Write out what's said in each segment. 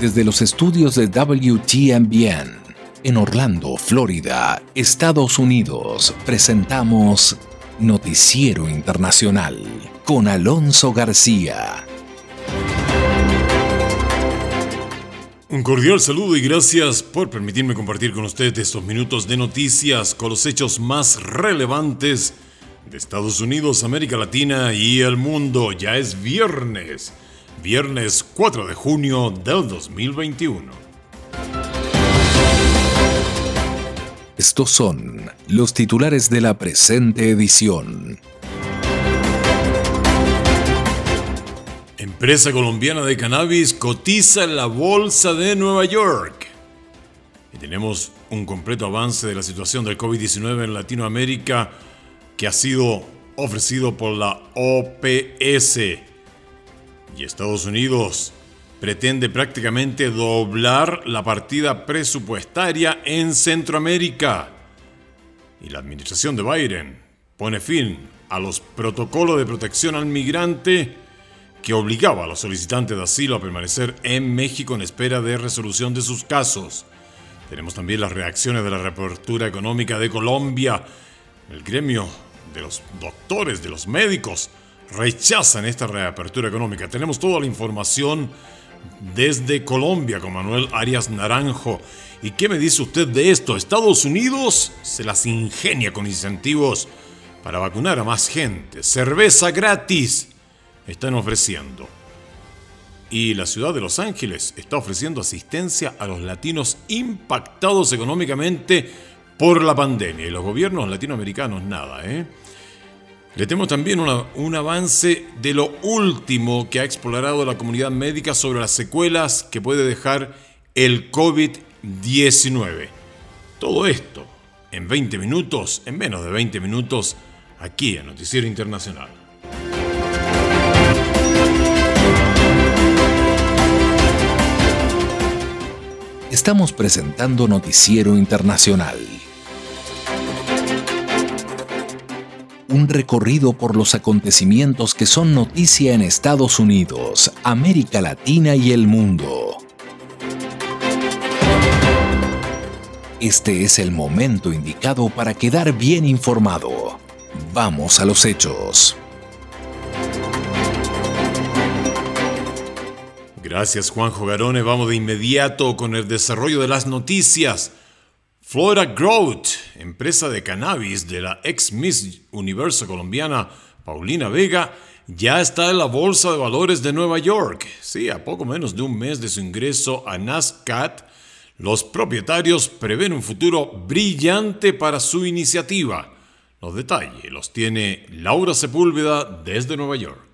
Desde los estudios de WTMBN en Orlando, Florida, Estados Unidos, presentamos Noticiero Internacional con Alonso García. Un cordial saludo y gracias por permitirme compartir con usted estos minutos de noticias con los hechos más relevantes de Estados Unidos, América Latina y el mundo. Ya es viernes viernes 4 de junio del 2021. Estos son los titulares de la presente edición. Empresa colombiana de cannabis cotiza en la Bolsa de Nueva York. Y tenemos un completo avance de la situación del COVID-19 en Latinoamérica que ha sido ofrecido por la OPS, y Estados Unidos pretende prácticamente doblar la partida presupuestaria en Centroamérica. Y la administración de Biden pone fin a los protocolos de protección al migrante que obligaba a los solicitantes de asilo a permanecer en México en espera de resolución de sus casos. Tenemos también las reacciones de la reapertura económica de Colombia. El gremio de los doctores, de los médicos, rechazan esta reapertura económica. Tenemos toda la información desde Colombia con Manuel Arias Naranjo. ¿Y qué me dice usted de esto? Estados Unidos se las ingenia con incentivos para vacunar a más gente. Cerveza gratis están ofreciendo. Y la ciudad de Los Ángeles está ofreciendo asistencia a los latinos impactados económicamente por la pandemia. Y los gobiernos latinoamericanos nada, ¿eh? Le tenemos también un avance de lo último que ha explorado la comunidad médica sobre las secuelas que puede dejar el COVID-19. Todo esto en 20 minutos, en menos de 20 minutos, aquí en Noticiero Internacional. Estamos presentando Noticiero Internacional un recorrido por los acontecimientos que son noticia en Estados Unidos, América Latina y el mundo. Este es el momento indicado para quedar bien informado. Vamos a los hechos. Gracias Juanjo Garone, vamos de inmediato con el desarrollo de las noticias. Flora Growth, empresa de cannabis de la ex Miss Universo colombiana Paulina Vega, ya está en la Bolsa de Valores de Nueva York. Sí, a poco menos de un mes de su ingreso a NASCAT, los propietarios prevén un futuro brillante para su iniciativa. Los detalles los tiene Laura Sepúlveda desde Nueva York.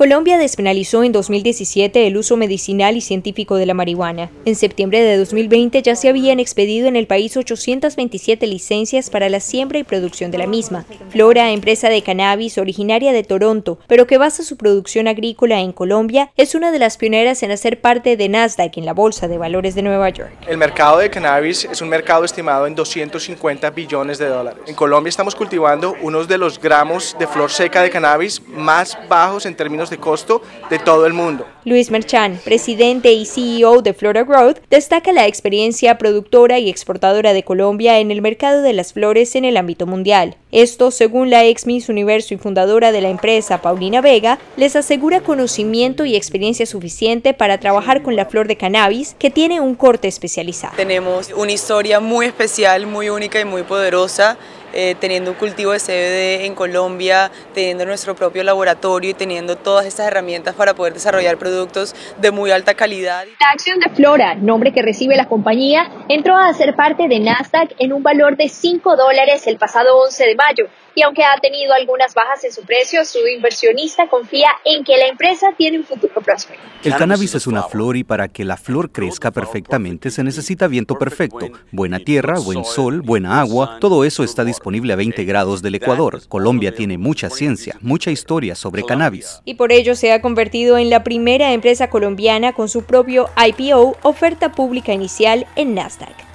Colombia despenalizó en 2017 el uso medicinal y científico de la marihuana. En septiembre de 2020 ya se habían expedido en el país 827 licencias para la siembra y producción de la misma. Flora, empresa de cannabis originaria de Toronto, pero que basa su producción agrícola en Colombia, es una de las pioneras en hacer parte de Nasdaq en la Bolsa de Valores de Nueva York. El mercado de cannabis es un mercado estimado en 250 billones de dólares. En Colombia estamos cultivando unos de los gramos de flor seca de cannabis más bajos en términos de costo de todo el mundo. Luis Merchan, presidente y CEO de Flora Growth, destaca la experiencia productora y exportadora de Colombia en el mercado de las flores en el ámbito mundial. Esto, según la ex Miss Universo y fundadora de la empresa, Paulina Vega, les asegura conocimiento y experiencia suficiente para trabajar con la flor de cannabis, que tiene un corte especializado. Tenemos una historia muy especial, muy única y muy poderosa eh, teniendo un cultivo de CBD en Colombia, teniendo nuestro propio laboratorio y teniendo todas estas herramientas para poder desarrollar productos de muy alta calidad. La acción de Flora, nombre que recibe la compañía, entró a ser parte de Nasdaq en un valor de 5 dólares el pasado 11 de mayo y aunque ha tenido algunas bajas en su precio, su inversionista confía en que la empresa tiene un futuro próspero. El cannabis es una flor y para que la flor crezca perfectamente se necesita viento perfecto, buena tierra, buen sol, buena agua, todo eso está disponible a 20 grados del Ecuador. Colombia tiene mucha ciencia, mucha historia sobre cannabis. Y por ello se ha convertido en la primera empresa colombiana con su propio IPO, oferta pública inicial en Nasdaq.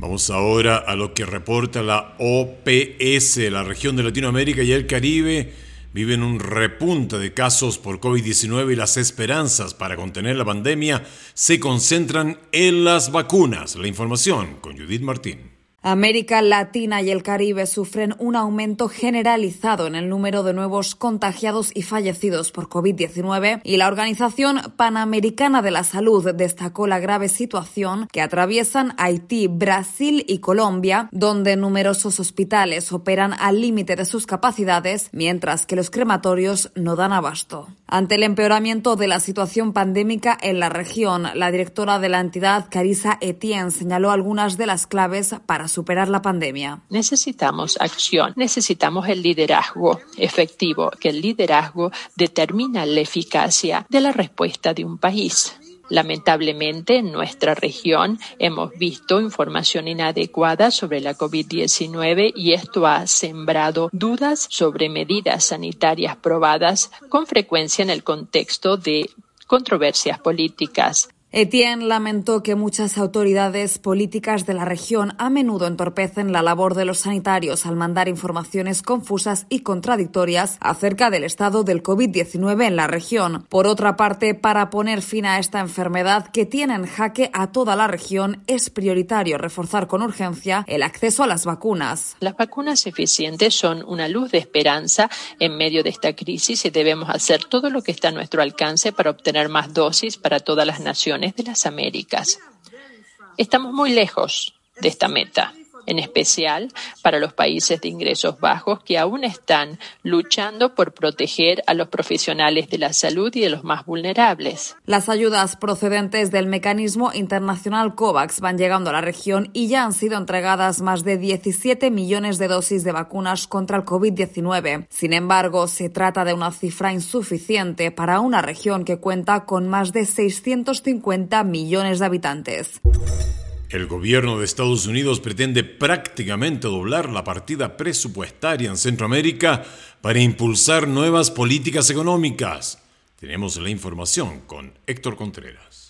Vamos ahora a lo que reporta la OPS, la región de Latinoamérica y el Caribe. viven un repunte de casos por COVID-19 y las esperanzas para contener la pandemia se concentran en las vacunas. La información con Judith Martín. América Latina y el Caribe sufren un aumento generalizado en el número de nuevos contagiados y fallecidos por COVID-19 y la Organización Panamericana de la Salud destacó la grave situación que atraviesan Haití, Brasil y Colombia, donde numerosos hospitales operan al límite de sus capacidades, mientras que los crematorios no dan abasto. Ante el empeoramiento de la situación pandémica en la región, la directora de la entidad, Carissa Etienne, señaló algunas de las claves para superar la pandemia. Necesitamos acción, necesitamos el liderazgo efectivo, que el liderazgo determina la eficacia de la respuesta de un país. Lamentablemente, en nuestra región hemos visto información inadecuada sobre la COVID-19 y esto ha sembrado dudas sobre medidas sanitarias probadas con frecuencia en el contexto de controversias políticas. Etienne lamentó que muchas autoridades políticas de la región a menudo entorpecen la labor de los sanitarios al mandar informaciones confusas y contradictorias acerca del estado del COVID-19 en la región. Por otra parte, para poner fin a esta enfermedad que tiene en jaque a toda la región, es prioritario reforzar con urgencia el acceso a las vacunas. Las vacunas eficientes son una luz de esperanza en medio de esta crisis y debemos hacer todo lo que está a nuestro alcance para obtener más dosis para todas las naciones de las Américas. Estamos muy lejos de esta meta en especial para los países de ingresos bajos que aún están luchando por proteger a los profesionales de la salud y de los más vulnerables. Las ayudas procedentes del mecanismo internacional COVAX van llegando a la región y ya han sido entregadas más de 17 millones de dosis de vacunas contra el COVID-19. Sin embargo, se trata de una cifra insuficiente para una región que cuenta con más de 650 millones de habitantes. El gobierno de Estados Unidos pretende prácticamente doblar la partida presupuestaria en Centroamérica para impulsar nuevas políticas económicas. Tenemos la información con Héctor Contreras.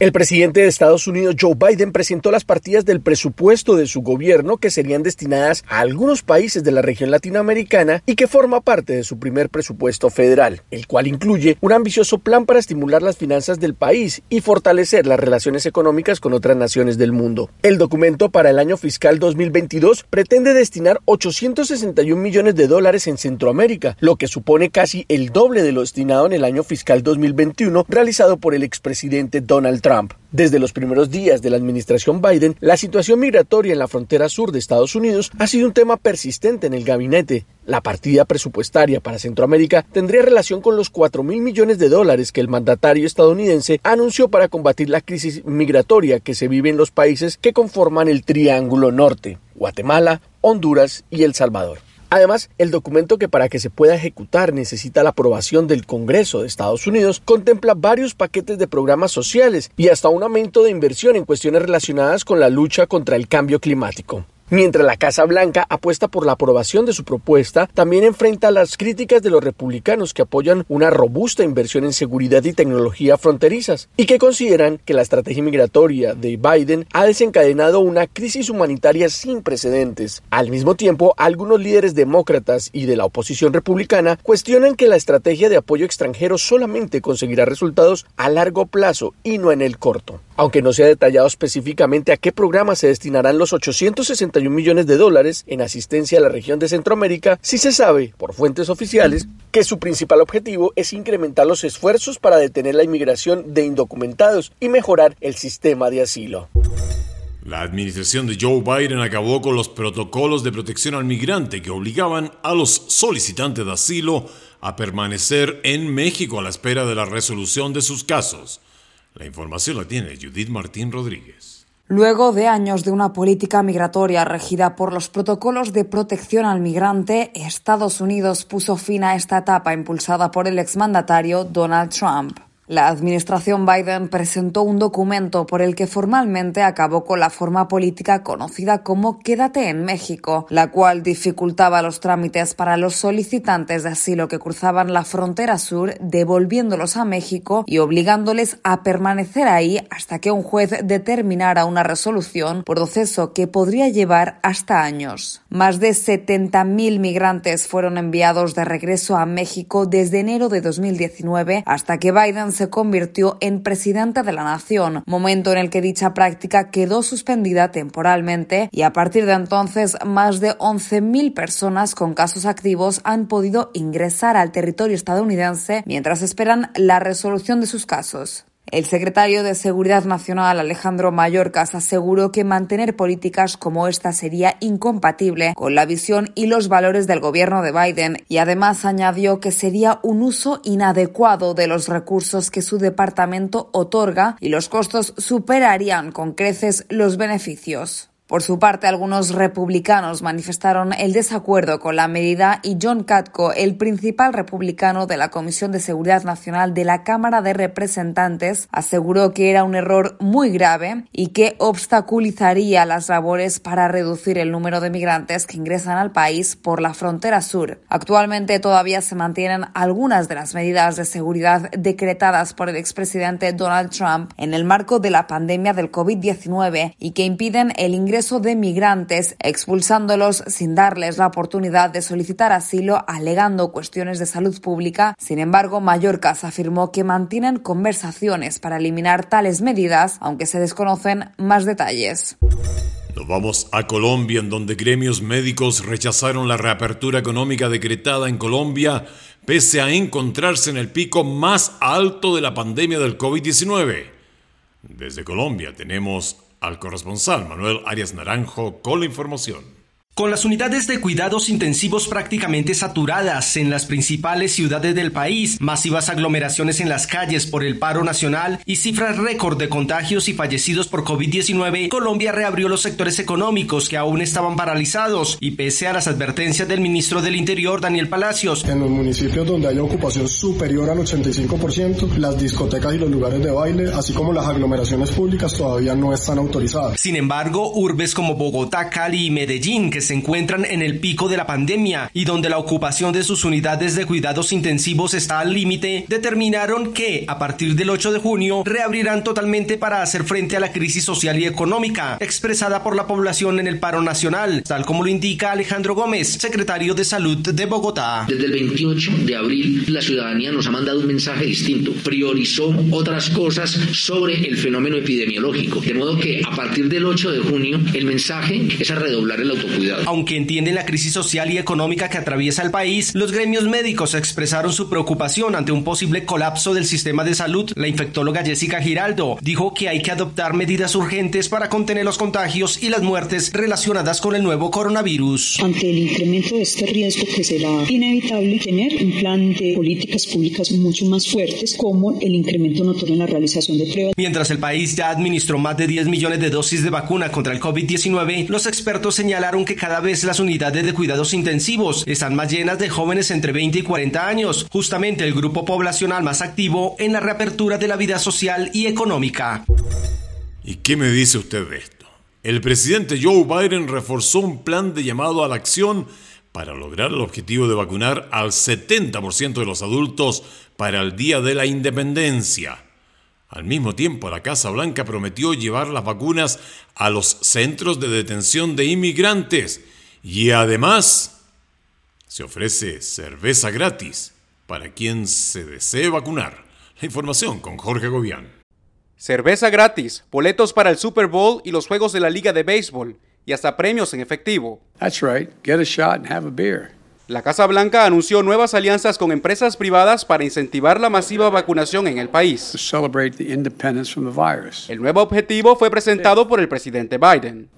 El presidente de Estados Unidos, Joe Biden, presentó las partidas del presupuesto de su gobierno que serían destinadas a algunos países de la región latinoamericana y que forma parte de su primer presupuesto federal, el cual incluye un ambicioso plan para estimular las finanzas del país y fortalecer las relaciones económicas con otras naciones del mundo. El documento para el año fiscal 2022 pretende destinar 861 millones de dólares en Centroamérica, lo que supone casi el doble de lo destinado en el año fiscal 2021 realizado por el expresidente Donald Trump. Desde los primeros días de la administración Biden, la situación migratoria en la frontera sur de Estados Unidos ha sido un tema persistente en el gabinete. La partida presupuestaria para Centroamérica tendría relación con los 4 mil millones de dólares que el mandatario estadounidense anunció para combatir la crisis migratoria que se vive en los países que conforman el Triángulo Norte, Guatemala, Honduras y El Salvador. Además, el documento que para que se pueda ejecutar necesita la aprobación del Congreso de Estados Unidos contempla varios paquetes de programas sociales y hasta un aumento de inversión en cuestiones relacionadas con la lucha contra el cambio climático. Mientras la Casa Blanca apuesta por la aprobación de su propuesta, también enfrenta las críticas de los republicanos que apoyan una robusta inversión en seguridad y tecnología fronterizas y que consideran que la estrategia migratoria de Biden ha desencadenado una crisis humanitaria sin precedentes. Al mismo tiempo, algunos líderes demócratas y de la oposición republicana cuestionan que la estrategia de apoyo extranjero solamente conseguirá resultados a largo plazo y no en el corto. Aunque no se ha detallado específicamente a qué programa se destinarán los 861 millones de dólares en asistencia a la región de Centroamérica, sí se sabe, por fuentes oficiales, que su principal objetivo es incrementar los esfuerzos para detener la inmigración de indocumentados y mejorar el sistema de asilo. La administración de Joe Biden acabó con los protocolos de protección al migrante que obligaban a los solicitantes de asilo a permanecer en México a la espera de la resolución de sus casos. La información la tiene Judith Martín Rodríguez. Luego de años de una política migratoria regida por los protocolos de protección al migrante, Estados Unidos puso fin a esta etapa impulsada por el exmandatario Donald Trump. La administración Biden presentó un documento por el que formalmente acabó con la forma política conocida como Quédate en México, la cual dificultaba los trámites para los solicitantes de asilo que cruzaban la frontera sur, devolviéndolos a México y obligándoles a permanecer ahí hasta que un juez determinara una resolución, proceso que podría llevar hasta años. Más de 70.000 migrantes fueron enviados de regreso a México desde enero de 2019 hasta que Biden se convirtió en presidente de la nación, momento en el que dicha práctica quedó suspendida temporalmente y a partir de entonces más de 11.000 personas con casos activos han podido ingresar al territorio estadounidense mientras esperan la resolución de sus casos. El secretario de Seguridad Nacional, Alejandro Mayorkas, aseguró que mantener políticas como esta sería incompatible con la visión y los valores del gobierno de Biden y además añadió que sería un uso inadecuado de los recursos que su departamento otorga y los costos superarían con creces los beneficios. Por su parte, algunos republicanos manifestaron el desacuerdo con la medida y John Katko, el principal republicano de la Comisión de Seguridad Nacional de la Cámara de Representantes, aseguró que era un error muy grave y que obstaculizaría las labores para reducir el número de migrantes que ingresan al país por la frontera sur. Actualmente todavía se mantienen algunas de las medidas de seguridad decretadas por el expresidente Donald Trump en el marco de la pandemia del COVID-19 y que impiden el ingreso de migrantes, expulsándolos sin darles la oportunidad de solicitar asilo alegando cuestiones de salud pública. Sin embargo, Mallorcas afirmó que mantienen conversaciones para eliminar tales medidas, aunque se desconocen más detalles. Nos vamos a Colombia, en donde gremios médicos rechazaron la reapertura económica decretada en Colombia, pese a encontrarse en el pico más alto de la pandemia del COVID-19. Desde Colombia tenemos al corresponsal Manuel Arias Naranjo con la información. Con las unidades de cuidados intensivos prácticamente saturadas en las principales ciudades del país, masivas aglomeraciones en las calles por el paro nacional y cifras récord de contagios y fallecidos por COVID-19, Colombia reabrió los sectores económicos que aún estaban paralizados y pese a las advertencias del ministro del Interior, Daniel Palacios. En los municipios donde haya ocupación superior al 85%, las discotecas y los lugares de baile, así como las aglomeraciones públicas, todavía no están autorizadas. Sin embargo, urbes como Bogotá, Cali y Medellín, que se encuentran en el pico de la pandemia y donde la ocupación de sus unidades de cuidados intensivos está al límite, determinaron que a partir del 8 de junio reabrirán totalmente para hacer frente a la crisis social y económica expresada por la población en el paro nacional, tal como lo indica Alejandro Gómez, secretario de Salud de Bogotá. Desde el 28 de abril la ciudadanía nos ha mandado un mensaje distinto, priorizó otras cosas sobre el fenómeno epidemiológico, de modo que a partir del 8 de junio el mensaje es a redoblar el autocuidado. Aunque entienden la crisis social y económica que atraviesa el país, los gremios médicos expresaron su preocupación ante un posible colapso del sistema de salud. La infectóloga Jessica Giraldo dijo que hay que adoptar medidas urgentes para contener los contagios y las muertes relacionadas con el nuevo coronavirus. Ante el incremento de este riesgo que será inevitable tener un plan de políticas públicas mucho más fuertes como el incremento notorio en la realización de pruebas. Mientras el país ya administró más de 10 millones de dosis de vacuna contra el COVID-19, los expertos señalaron que cada vez las unidades de cuidados intensivos están más llenas de jóvenes entre 20 y 40 años, justamente el grupo poblacional más activo en la reapertura de la vida social y económica. ¿Y qué me dice usted de esto? El presidente Joe Biden reforzó un plan de llamado a la acción para lograr el objetivo de vacunar al 70% de los adultos para el Día de la Independencia. Al mismo tiempo, la Casa Blanca prometió llevar las vacunas a los centros de detención de inmigrantes y además se ofrece cerveza gratis para quien se desee vacunar. La información con Jorge Gobián. Cerveza gratis, boletos para el Super Bowl y los juegos de la Liga de Béisbol y hasta premios en efectivo. That's right. Get a shot and have a beer. La Casa Blanca anunció nuevas alianzas con empresas privadas para incentivar la masiva vacunación en el país. El nuevo objetivo fue presentado por el presidente Biden.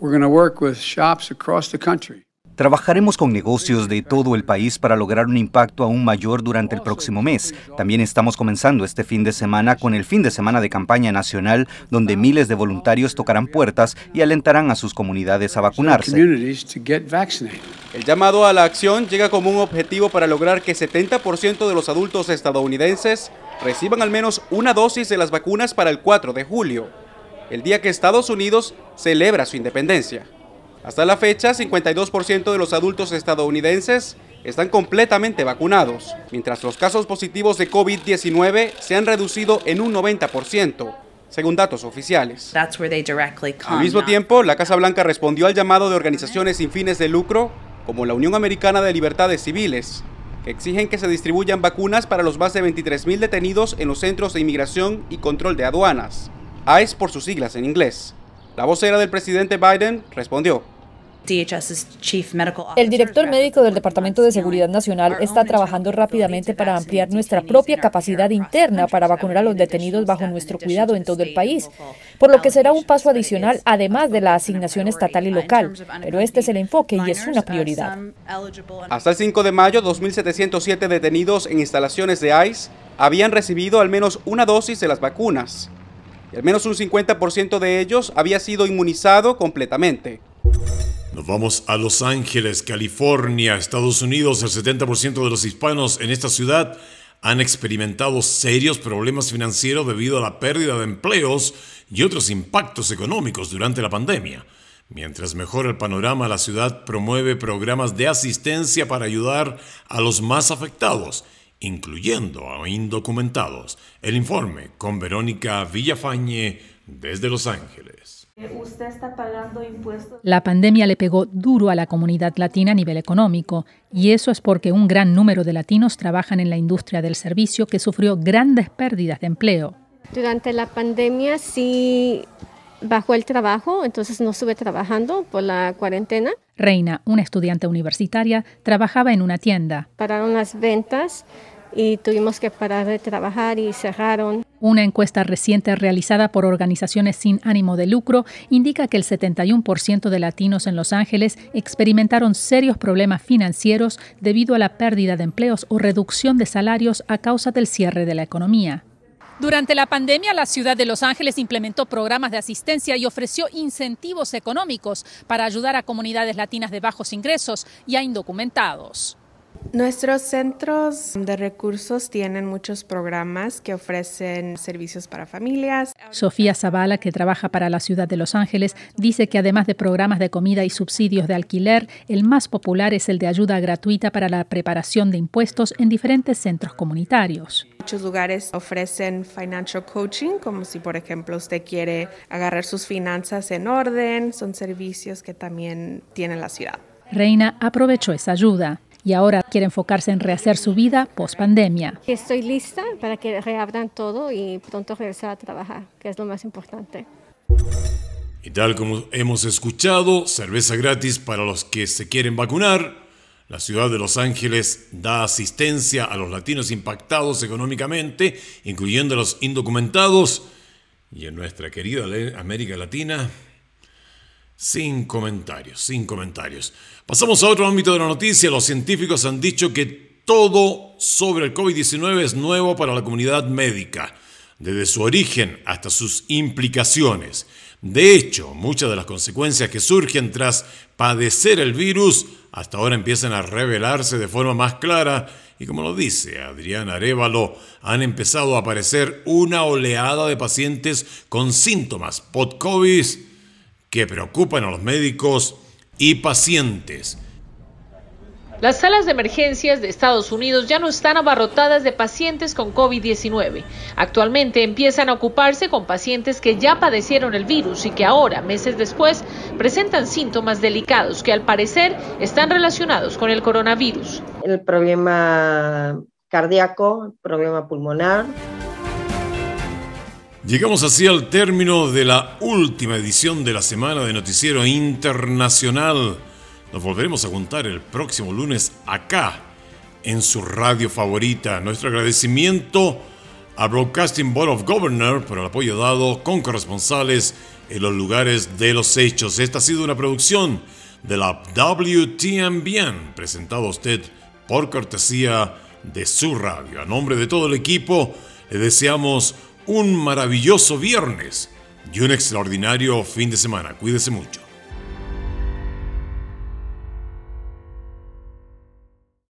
Trabajaremos con negocios de todo el país para lograr un impacto aún mayor durante el próximo mes. También estamos comenzando este fin de semana con el fin de semana de campaña nacional, donde miles de voluntarios tocarán puertas y alentarán a sus comunidades a vacunarse. El llamado a la acción llega como un objetivo para lograr que 70% de los adultos estadounidenses reciban al menos una dosis de las vacunas para el 4 de julio, el día que Estados Unidos celebra su independencia. Hasta la fecha, 52% de los adultos estadounidenses están completamente vacunados, mientras los casos positivos de COVID-19 se han reducido en un 90%, según datos oficiales. Al mismo tiempo, la Casa Blanca respondió al llamado de organizaciones sin fines de lucro, como la Unión Americana de Libertades Civiles, que exigen que se distribuyan vacunas para los más de 23.000 detenidos en los centros de inmigración y control de aduanas, ICE por sus siglas en inglés. La vocera del presidente Biden respondió. El director médico del Departamento de Seguridad Nacional está trabajando rápidamente para ampliar nuestra propia capacidad interna para vacunar a los detenidos bajo nuestro cuidado en todo el país, por lo que será un paso adicional además de la asignación estatal y local. Pero este es el enfoque y es una prioridad. Hasta el 5 de mayo, 2.707 detenidos en instalaciones de ICE habían recibido al menos una dosis de las vacunas. Y al menos un 50% de ellos había sido inmunizado completamente. Nos vamos a Los Ángeles, California, Estados Unidos. El 70% de los hispanos en esta ciudad han experimentado serios problemas financieros debido a la pérdida de empleos y otros impactos económicos durante la pandemia. Mientras mejora el panorama, la ciudad promueve programas de asistencia para ayudar a los más afectados, incluyendo a indocumentados. El informe con Verónica Villafañe desde Los Ángeles. Usted está pagando impuestos. La pandemia le pegó duro a la comunidad latina a nivel económico, y eso es porque un gran número de latinos trabajan en la industria del servicio que sufrió grandes pérdidas de empleo. Durante la pandemia sí bajó el trabajo, entonces no estuve trabajando por la cuarentena. Reina, una estudiante universitaria, trabajaba en una tienda. Pararon las ventas y tuvimos que parar de trabajar y cerraron. Una encuesta reciente realizada por organizaciones sin ánimo de lucro indica que el 71% de latinos en Los Ángeles experimentaron serios problemas financieros debido a la pérdida de empleos o reducción de salarios a causa del cierre de la economía. Durante la pandemia, la ciudad de Los Ángeles implementó programas de asistencia y ofreció incentivos económicos para ayudar a comunidades latinas de bajos ingresos y a indocumentados. Nuestros centros de recursos tienen muchos programas que ofrecen servicios para familias. Sofía Zavala, que trabaja para la ciudad de Los Ángeles, dice que además de programas de comida y subsidios de alquiler, el más popular es el de ayuda gratuita para la preparación de impuestos en diferentes centros comunitarios. Muchos lugares ofrecen financial coaching, como si por ejemplo usted quiere agarrar sus finanzas en orden, son servicios que también tiene la ciudad. Reina aprovechó esa ayuda y ahora quiere enfocarse en rehacer su vida post pandemia. Estoy lista para que reabran todo y pronto regresar a trabajar, que es lo más importante. Y tal como hemos escuchado, cerveza gratis para los que se quieren vacunar. La ciudad de Los Ángeles da asistencia a los latinos impactados económicamente, incluyendo a los indocumentados. Y en nuestra querida América Latina, sin comentarios, sin comentarios. Pasamos a otro ámbito de la noticia. Los científicos han dicho que todo sobre el COVID-19 es nuevo para la comunidad médica, desde su origen hasta sus implicaciones. De hecho, muchas de las consecuencias que surgen tras padecer el virus hasta ahora empiezan a revelarse de forma más clara y como lo dice Adriana Arevalo, han empezado a aparecer una oleada de pacientes con síntomas post-COVID que preocupan a los médicos y pacientes. Las salas de emergencias de Estados Unidos ya no están abarrotadas de pacientes con COVID-19. Actualmente empiezan a ocuparse con pacientes que ya padecieron el virus y que ahora, meses después, presentan síntomas delicados que al parecer están relacionados con el coronavirus. El problema cardíaco, el problema pulmonar, Llegamos así al término de la última edición de la semana de Noticiero Internacional. Nos volveremos a juntar el próximo lunes acá, en su radio favorita. Nuestro agradecimiento a Broadcasting Board of Governors por el apoyo dado con corresponsales en los lugares de los hechos. Esta ha sido una producción de la WTMBN, presentado a usted por cortesía de su radio. A nombre de todo el equipo, le deseamos un maravilloso viernes y un extraordinario fin de semana. Cuídese mucho.